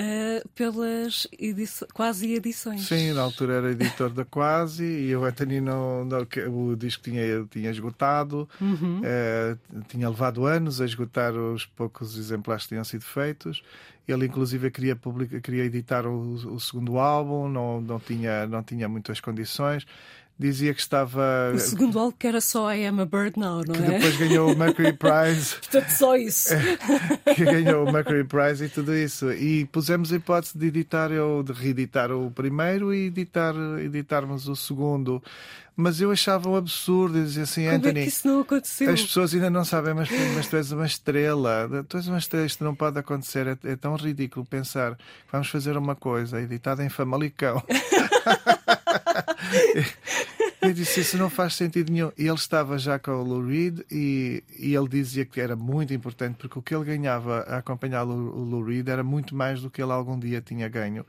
Uh, pelas ediço- quase edições. Sim, na altura era editor da Quasi e o Anthony não, não- o disco tinha, tinha esgotado, Uhum. eh, tinha levado anos a esgotar os poucos exemplares que tinham sido feitos. Ele, inclusive, queria, publica, queria editar o, o segundo álbum, não, não, tinha, não tinha muitas condições. Dizia que estava. O segundo álbum que era só I Am a Bird Now, não que é? depois ganhou o Mercury Prize. Portanto, só isso. que ganhou o Mercury Prize e tudo isso. E pusemos a hipótese de editar, eu, de reeditar o primeiro e editar, editarmos o segundo. Mas eu achava um absurdo dizia assim, Como é Anthony. que isso não aconteceu? As pessoas ainda não sabem, mas, mas tu és uma estrela. Tu és uma estrela, isto não pode acontecer. É, é tão ridículo pensar que vamos fazer uma coisa editada em Famalicão. Eu disse, isso não faz sentido nenhum. E ele estava já com o Lou Reed e, e ele dizia que era muito importante porque o que ele ganhava a acompanhar o, o Lou Reed era muito mais do que ele algum dia tinha ganho.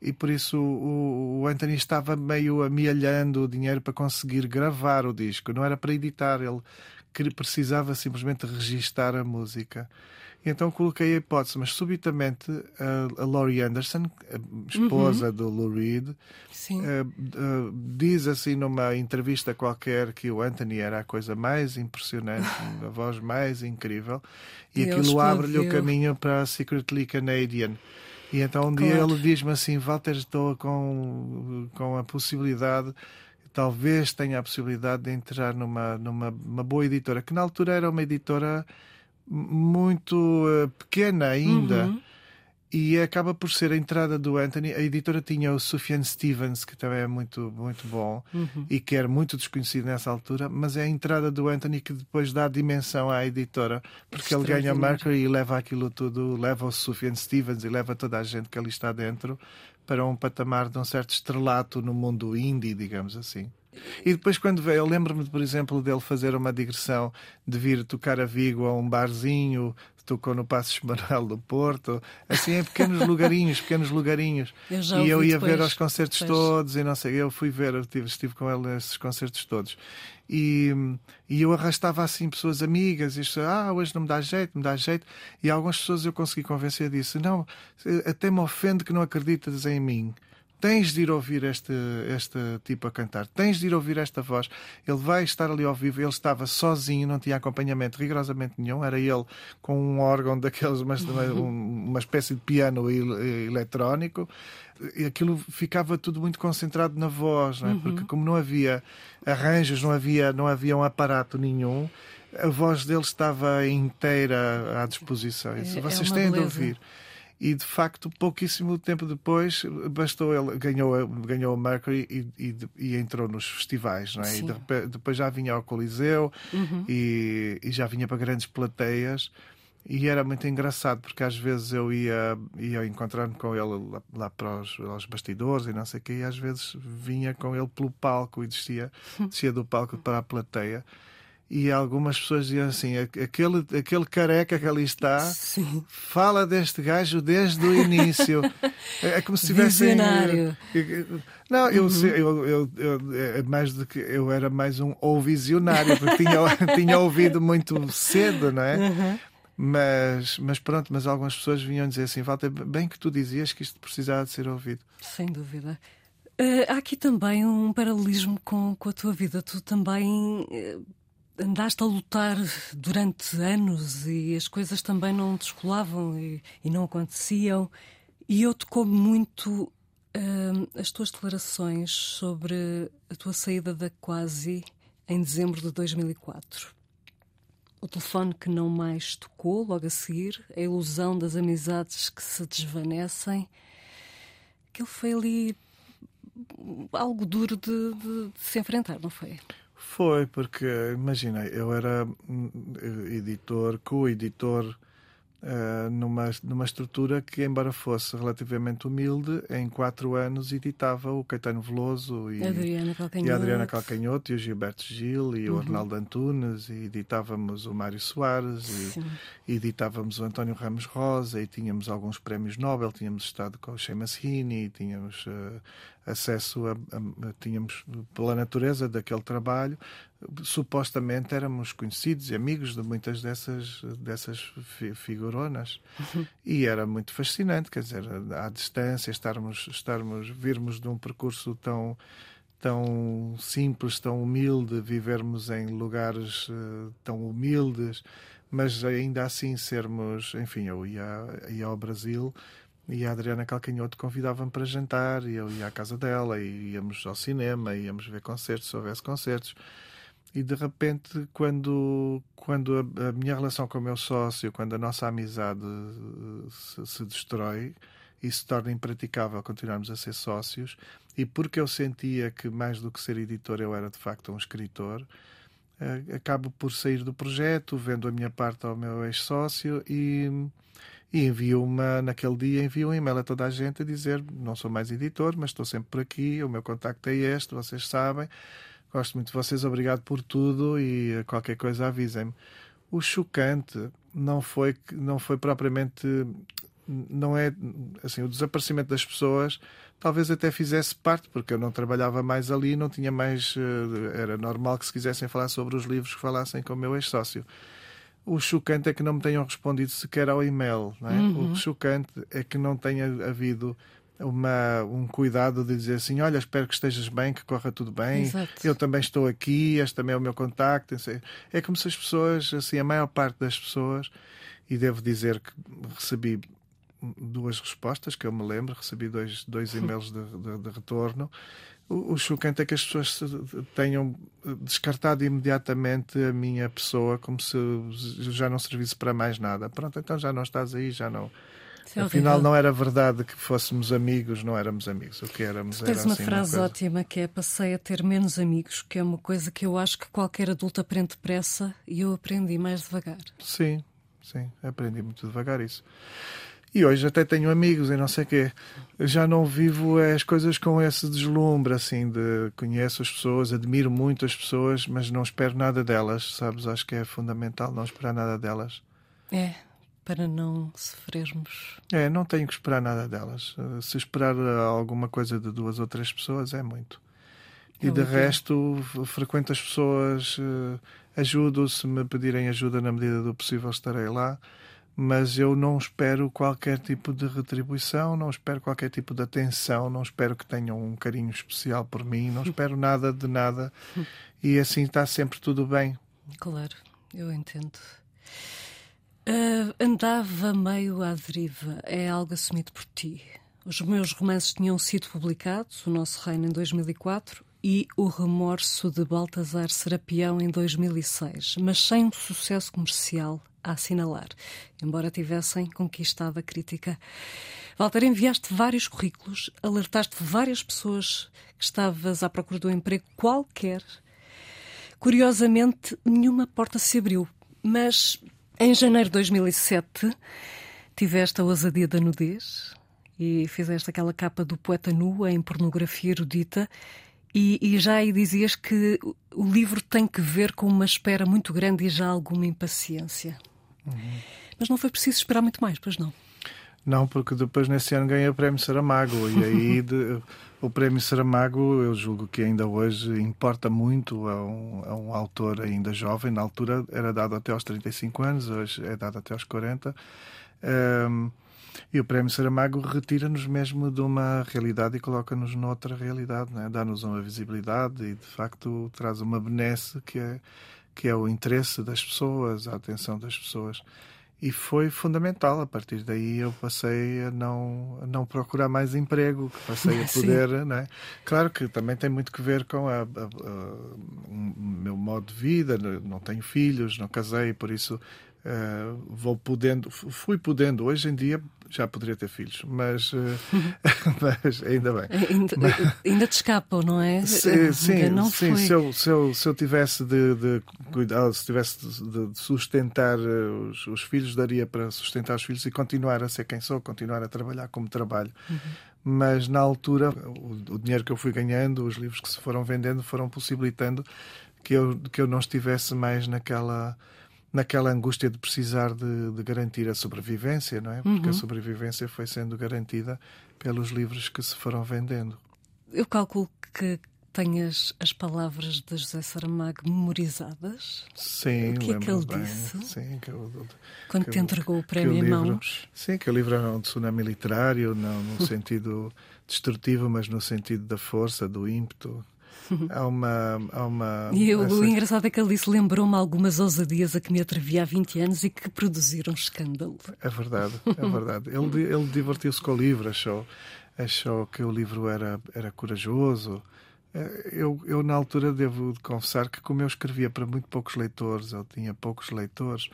E por isso o, o Anthony estava meio amealhando o dinheiro para conseguir gravar o disco. Não era para editar, ele precisava simplesmente registar a música. E então coloquei a hipótese, mas subitamente a, a Laurie Anderson, a esposa do Lou Reed, eh, eh, diz assim numa entrevista qualquer que o Anthony era a coisa mais impressionante, a voz mais incrível, e, E aquilo abre-lhe o caminho para a Secretly Canadian. E então um dia Claro. ele diz-me assim: Walter, estou com, com a possibilidade, talvez tenha a possibilidade de entrar numa, numa uma boa editora, que na altura era uma editora muito eh, pequena ainda. Uhum. E acaba por ser a entrada do Anthony. A editora tinha o Sufjan Stevens, que também é muito, muito bom Uhum. e que era muito desconhecido nessa altura, mas é a entrada do Anthony que depois dá dimensão à editora, porque ele ganha. Mercury e leva aquilo tudo, leva o Sufjan Stevens e leva toda a gente que ali está dentro para um patamar de um certo estrelato no mundo indie, digamos assim. E depois, quando veio, eu lembro-me, por exemplo, dele fazer uma digressão de vir tocar a Vigo a um barzinho, tocou no Passos Manuel do Porto, assim em pequenos lugarinhos, pequenos lugarinhos. Eu já e eu ia ver depois, aos concertos todos e não sei, eu fui ver, eu estive, estive com ele nesses concertos todos. E, e eu arrastava assim pessoas amigas, as pessoas, ah, hoje não me dá jeito, me dá jeito. E algumas pessoas eu consegui convencer disso, não, até me ofende que não acreditas em mim. Tens de ir ouvir este, este tipo a cantar, tens de ir ouvir esta voz. Ele vai estar ali ao vivo. Ele estava sozinho, não tinha acompanhamento rigorosamente nenhum. Era ele com um órgão daqueles, mas uma, um- uma espécie de piano el- eletrónico. E aquilo ficava tudo muito concentrado na voz, não é? porque como não havia arranjos, não havia, não havia um aparato nenhum, a voz dele estava inteira à disposição. Eu disse, É- é Vocês uma têm de beleza. ouvir. E de facto, pouquíssimo tempo depois, bastou ele ganhou, ganhou o Mercury e, e, e entrou nos festivais, não é? E de depois já vinha ao Coliseu Uhum. e, e já vinha para grandes plateias. E era muito engraçado porque às vezes eu ia, ia encontrar-me com ele lá, lá para os, aos bastidores e não sei o quê, e às vezes vinha com ele pelo palco e descia, descia do palco para a plateia. E algumas pessoas diziam assim: "Aque- aquele, aquele careca que ali está Sim. fala deste gajo desde o início. É é como se tivessem. Visionário. Não, eu, sei- eu, eu, eu- é mais do que eu era mais um ou visionário, porque tinha, tinha ouvido muito cedo, não é? Uhum. Mas, mas pronto, mas algumas pessoas vinham dizer assim, Walter, bem que tu dizias que isto precisava de ser ouvido. Sem dúvida. Uh, há aqui também um paralelismo com, com a tua vida. Tu também uh, andaste a lutar durante anos e as coisas também não descolavam e, e não aconteciam. E eu tocou muito uh, as tuas declarações sobre a tua saída da Quasi em dezembro de 2004 o telefone que não mais tocou logo a seguir, a ilusão das amizades que se desvanecem. Aquilo foi ali algo duro de, de, de se enfrentar, não foi? Foi, porque imagina, eu era hum, editor, co-editor uh, numa, numa estrutura que, embora fosse relativamente humilde, em quatro anos editava o Caetano Veloso e, Adriana e Adriana Calcanhoto e o Gilberto Gil e uhum. o Arnaldo Antunes e editávamos o Mário Soares e, e, editávamos o António Ramos Rosa e tínhamos alguns prémios Nobel, tínhamos estado com o Seamus Heaney, tínhamos uh, acesso a, a, tínhamos pela natureza daquele trabalho supostamente éramos conhecidos e amigos de muitas dessas dessas figuronas uhum. e era muito fascinante quer dizer à distância estarmos estarmos virmos de um percurso tão tão simples tão humilde vivermos em lugares uh, tão humildes mas ainda assim sermos enfim eu ia, ia ao Brasil e a Adriana Calcanhoto convidava-me para jantar, e eu ia à casa dela, e íamos ao cinema, íamos ver concertos, se houvesse concertos. E de repente, quando, quando a, a minha relação com o meu sócio, quando a nossa amizade eh, se, se destrói e se torna impraticável continuarmos a ser sócios, e porque eu sentia que mais do que ser editor eu era de facto um escritor, eh, acabo por sair do projeto, vendo a minha parte ao meu ex-sócio e e envio uma, naquele dia, envio um e-mail a toda a gente a dizer: não sou mais editor, mas estou sempre por aqui, o meu contacto é este, vocês sabem, gosto muito de vocês, obrigado por tudo e qualquer coisa avisem-me. O chocante não foi, não foi propriamente. Não é assim, o desaparecimento das pessoas talvez até fizesse parte, porque eu não trabalhava mais ali, não tinha mais. Eh, era normal que se quisessem falar sobre os livros que falassem com o meu ex-sócio. O chocante é que não me tenham respondido sequer ao e-mail. É? Uhum. O chocante é que não tenha havido uma, um cuidado de dizer assim: Olha, espero que estejas bem, que corra tudo bem. Exato. Eu também estou aqui, este também é o meu contacto. É como se as pessoas, assim, a maior parte das pessoas, e devo dizer que recebi duas respostas que eu me lembro, recebi dois, dois e-mails de, de, de retorno o, chocante é que as pessoas tenham descartado imediatamente a minha pessoa como se já não servisse para mais nada. Pronto, então já não estás aí, já não. É Afinal, não era verdade que fôssemos amigos, não éramos amigos. O que éramos tu tens era uma assim, frase uma ótima que é: passei a ter menos amigos, que é uma coisa que eu acho que qualquer adulto aprende depressa e eu aprendi mais devagar. Sim, sim, aprendi muito devagar isso. E hoje até tenho amigos e não sei o quê. Já não vivo as coisas com esse deslumbre, assim, de conheço as pessoas, admiro muito as pessoas, mas não espero nada delas, sabes? Acho que é fundamental não esperar nada delas. É, para não sofrermos. É, não tenho que esperar nada delas. Se esperar alguma coisa de duas ou três pessoas é muito. E é de resto, frequento as pessoas, eh, ajudo, se me pedirem ajuda na medida do possível, estarei lá mas eu não espero qualquer tipo de retribuição, não espero qualquer tipo de atenção, não espero que tenham um carinho especial por mim, não espero nada de nada e assim está sempre tudo bem. Claro, eu entendo. Uh, andava meio à deriva, é algo assumido por ti. Os meus romances tinham sido publicados, O Nosso Reino em 2004 e O Remorso de Baltasar Serapião em 2006, mas sem um sucesso comercial a assinalar, embora tivessem conquistado a crítica. Walter, enviaste vários currículos, alertaste várias pessoas que estavas à procura de um emprego qualquer. Curiosamente, nenhuma porta se abriu, mas em janeiro de 2007 tiveste a ousadia da nudez e fizeste aquela capa do poeta nu em pornografia erudita e, e, já aí dizias que o livro tem que ver com uma espera muito grande e já alguma impaciência. Uhum. Mas não foi preciso esperar muito mais, pois não? Não, porque depois nesse ano ganhei o Prémio Saramago e aí de, o Prémio Saramago eu julgo que ainda hoje importa muito a um, a um, autor ainda jovem. Na altura era dado até aos 35 anos, hoje é dado até aos 40. Um, e o Prémio Saramago retira-nos mesmo de uma realidade e coloca-nos noutra realidade, né? dá-nos uma visibilidade e de facto traz uma benesse que é, que é o interesse das pessoas, a atenção das pessoas e foi fundamental. A partir daí eu passei a não, a não procurar mais emprego, passei a poder. Né? Claro que também tem muito que ver com a, a, a, o meu modo de vida. Não tenho filhos, não casei, por isso uh, vou podendo, fui podendo. Hoje em dia já poderia ter filhos, mas, uh, mas ainda bem. Ainda, mas, ainda te escapam, não é? Sim, sim, não sim se, eu, se, eu, se eu tivesse de, de cuidar, se tivesse de, de sustentar eh, os, os, filhos, daria para sustentar os filhos e continuar a ser quem sou, continuar a trabalhar como trabalho. Uhum. Mas na altura, o, o dinheiro que eu fui ganhando, os livros que se foram vendendo, foram possibilitando que eu, que eu não estivesse mais naquela naquela angústia de precisar de, de, garantir a sobrevivência, não é? Porque uhum. a sobrevivência foi sendo garantida pelos livros que se foram vendendo. Eu calculo que tenhas as palavras de José Saramago memorizadas. Sim, o que é que ele bem. disse? Sim, que eu, Quando que te entregou o prémio em mãos. Sim, que o livro era um tsunami literário, não no sentido destrutivo, mas no sentido da força, do ímpeto, há uma. Há uma e eu, essa... o engraçado é que ele disse: lembrou-me algumas ousadias a que me atrevi há 20 anos e que produziram escândalo. É verdade, é verdade. ele ele divertiu-se com o livro, achou, achou que o livro era, era corajoso. Eh, eu, eu, na altura, devo confessar que, como eu escrevia para muito poucos leitores, eu tinha poucos leitores,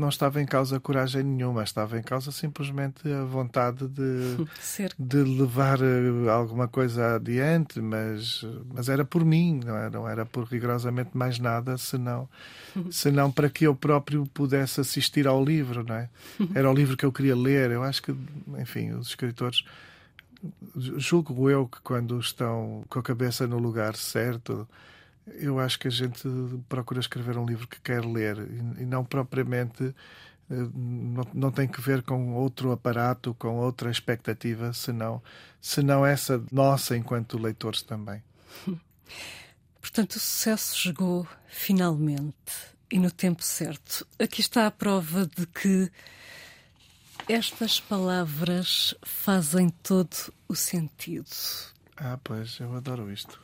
não estava em causa coragem nenhuma, estava em causa simplesmente a vontade de, de levar eh, alguma coisa adiante, mas, mas era por mim, não era, não era por rigorosamente mais nada, senão, senão para que eu próprio pudesse assistir ao livro, não é? Era o livro que eu queria ler. Eu acho que, enfim, os escritores julgo eu que quando estão com a cabeça no lugar certo eu acho que a gente procura escrever um livro que quer ler e não propriamente eh, não, não tem que ver com outro aparato, com outra expectativa, senão, senão essa nossa enquanto leitores também. Portanto, o sucesso chegou finalmente e no tempo certo. Aqui está a prova de que estas palavras fazem todo o sentido. Ah, pois, eu adoro isto.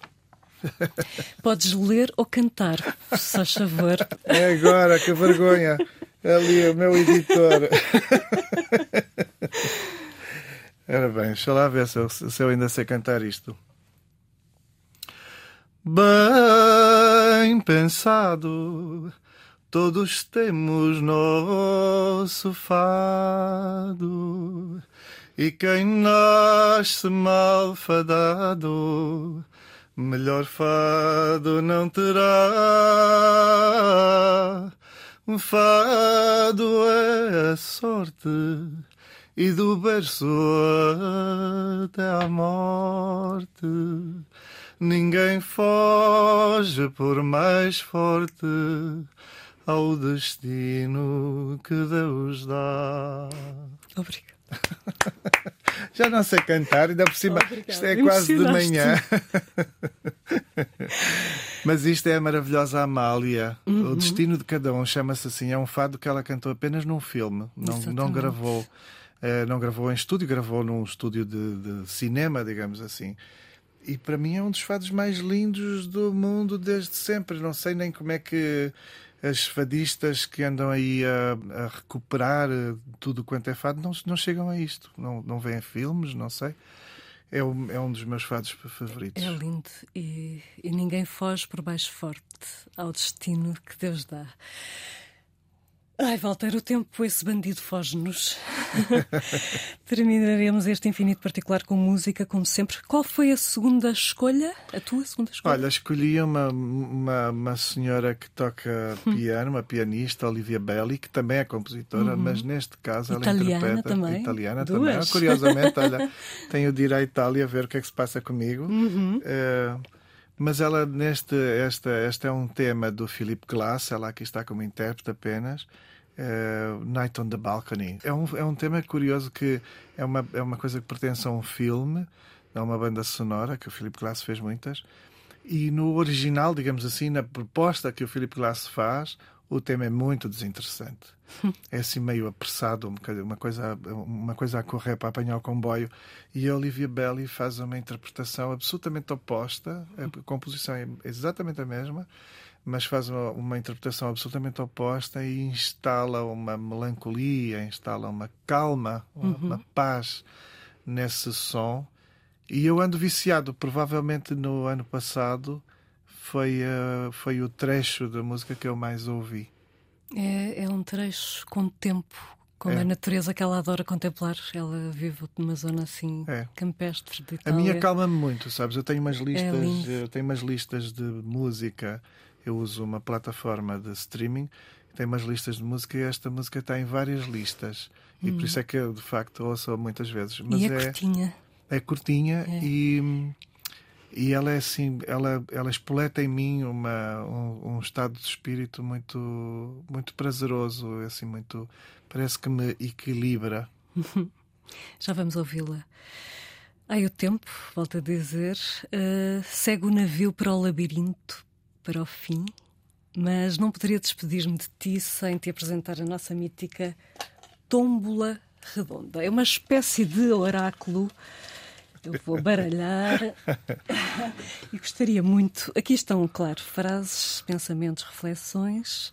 Podes ler ou cantar, se faz favor. É agora, que vergonha. Ali, o meu editor. Ora bem, deixa lá ver se eu, se eu ainda sei cantar isto. Bem pensado, todos temos nosso fado, e quem nasce malfadado melhor fado não terá. Um fado é a sorte e do berço até à morte. Ninguém foge por mais forte ao destino que Deus dá. Obrigado. Já não sei cantar, ainda por cima, Obrigada. isto é quase de manhã. Mas isto é a maravilhosa Amália. Uhum. O destino de cada um chama-se assim. É um fado que ela cantou apenas num filme, não, não gravou. Uh, não gravou em estúdio, gravou num estúdio de, de cinema, digamos assim e para mim é um dos fados mais lindos do mundo desde sempre. Não sei nem como é que as fadistas que andam aí a, a recuperar eh, tudo quanto é fado não, não chegam a isto. Não, não veem filmes, não sei. É, um, é um dos meus fados favoritos. É lindo e, e ninguém foge por baixo forte ao destino que Deus dá. Ai, Walter, o tempo, esse bandido foge-nos. Terminaremos este infinito particular com música, como sempre. Qual foi a segunda escolha? A tua segunda escolha? Olha, escolhi uma, uma, uma senhora que toca piano, uma pianista, Olivia Belli, que também é compositora, uhum. mas neste caso italiana ela interpreta. Também. Italiana Duas. também. Curiosamente, olha, tenho de ir à Itália ver o que é que se passa comigo. Uhum. Uh, mas ela, neste, esta, este é um tema do Philip Glass, ela aqui está como intérprete apenas. uh, Night on the Balcony. É um, é um tema curioso que é uma, é uma coisa que pertence a um filme, a uma banda sonora, que o Philip Glass fez muitas. E no original, digamos assim, na proposta que o Philip Glass faz, o tema é muito desinteressante. É assim meio apressado, uma coisa, uma coisa a correr para apanhar o comboio. E a Olivia Belly faz uma interpretação absolutamente oposta. A composição é exatamente a mesma, mas faz uma, uma interpretação absolutamente oposta e instala uma melancolia, instala uma calma, uma, uhum. uma paz nesse som. E eu ando viciado, provavelmente no ano passado foi, uh, foi o trecho da música que eu mais ouvi. É, é um trecho com tempo, com é. a natureza que ela adora contemplar. Ela vive numa zona assim é. campestre de Itália. A minha calma-me muito, sabes? Eu tenho umas é listas, eu tenho umas listas de música. Eu uso uma plataforma de streaming tem umas listas de música e esta música está em várias listas. E por hum. isso é que eu, de facto, ouço muitas vezes. Mas e é, é curtinha. É curtinha é. e e ela é assim, ela, ela espoleta em mim uma, um, um, estado de espírito muito, muito prazeroso, assim, muito, parece que me equilibra. Já vamos ouvi-la. Ai, o tempo, volto a dizer, uh, segue o navio para o labirinto, para o fim, mas não poderia despedir-me de ti sem te apresentar a nossa mítica Tómbola Redonda. É uma espécie de oráculo eu vou baralhar e gostaria muito. Aqui estão, claro, frases, pensamentos, reflexões.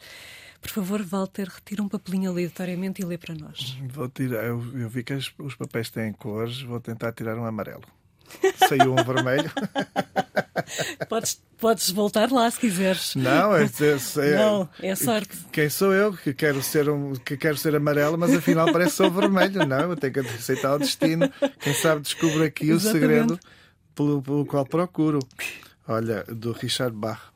Por favor, Walter, retira um papelinho aleatoriamente e lê para nós. Vou tirar, eu, eu vi que os papéis têm cores, vou tentar tirar um amarelo. Saiu um vermelho. Podes, podes voltar lá se quiseres. Não, é, é, é, Não, é sorte. Quem sou eu que quero ser um, que quero ser amarelo, mas afinal parece só vermelho. Não, eu tenho que aceitar o destino. Quem sabe descubro aqui Exatamente. o segredo pelo, pelo qual procuro. Olha, do Richard Bach.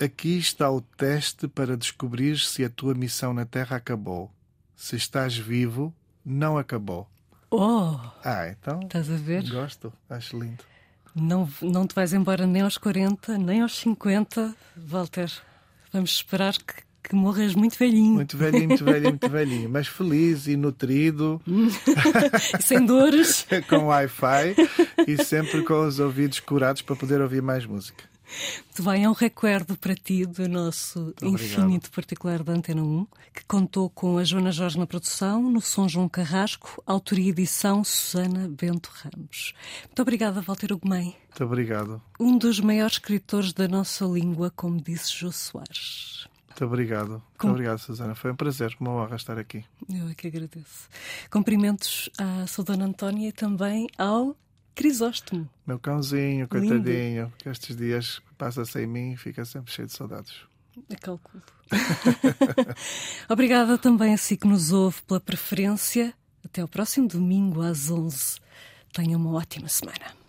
Aqui está o teste para descobrir se a tua missão na Terra acabou. Se estás vivo, não acabou. Oh! Ah, então. Estás a ver? Gosto, acho lindo. Não, não te vais embora nem aos 40, nem aos 50, Walter. Vamos esperar que, que morras muito velhinho. Muito velhinho, muito velhinho, muito velhinho. Mas feliz e nutrido. sem dores. com Wi-Fi e sempre com os ouvidos curados para poder ouvir mais música. Muito bem, é um recuerdo para ti do nosso infinito particular da Antena 1, que contou com a Joana Jorge na produção, no som João Carrasco, autoria e edição Susana Bento Ramos. Muito obrigada, Walter Ugumem. Muito obrigado. Um dos maiores escritores da nossa língua, como disse Jô Soares. Muito obrigado. Com... Muito obrigado, Susana. Foi um prazer, uma honra estar aqui. Eu é que agradeço. Cumprimentos à sua Dona Antónia e também ao Crisóstomo. Meu cãozinho, coitadinho, Lindo. que estes dias passa sem mim e fica sempre cheio de saudades. A cálculo. Obrigada também a si que nos ouve pela preferência. Até ao próximo domingo às 11. Tenha uma ótima semana.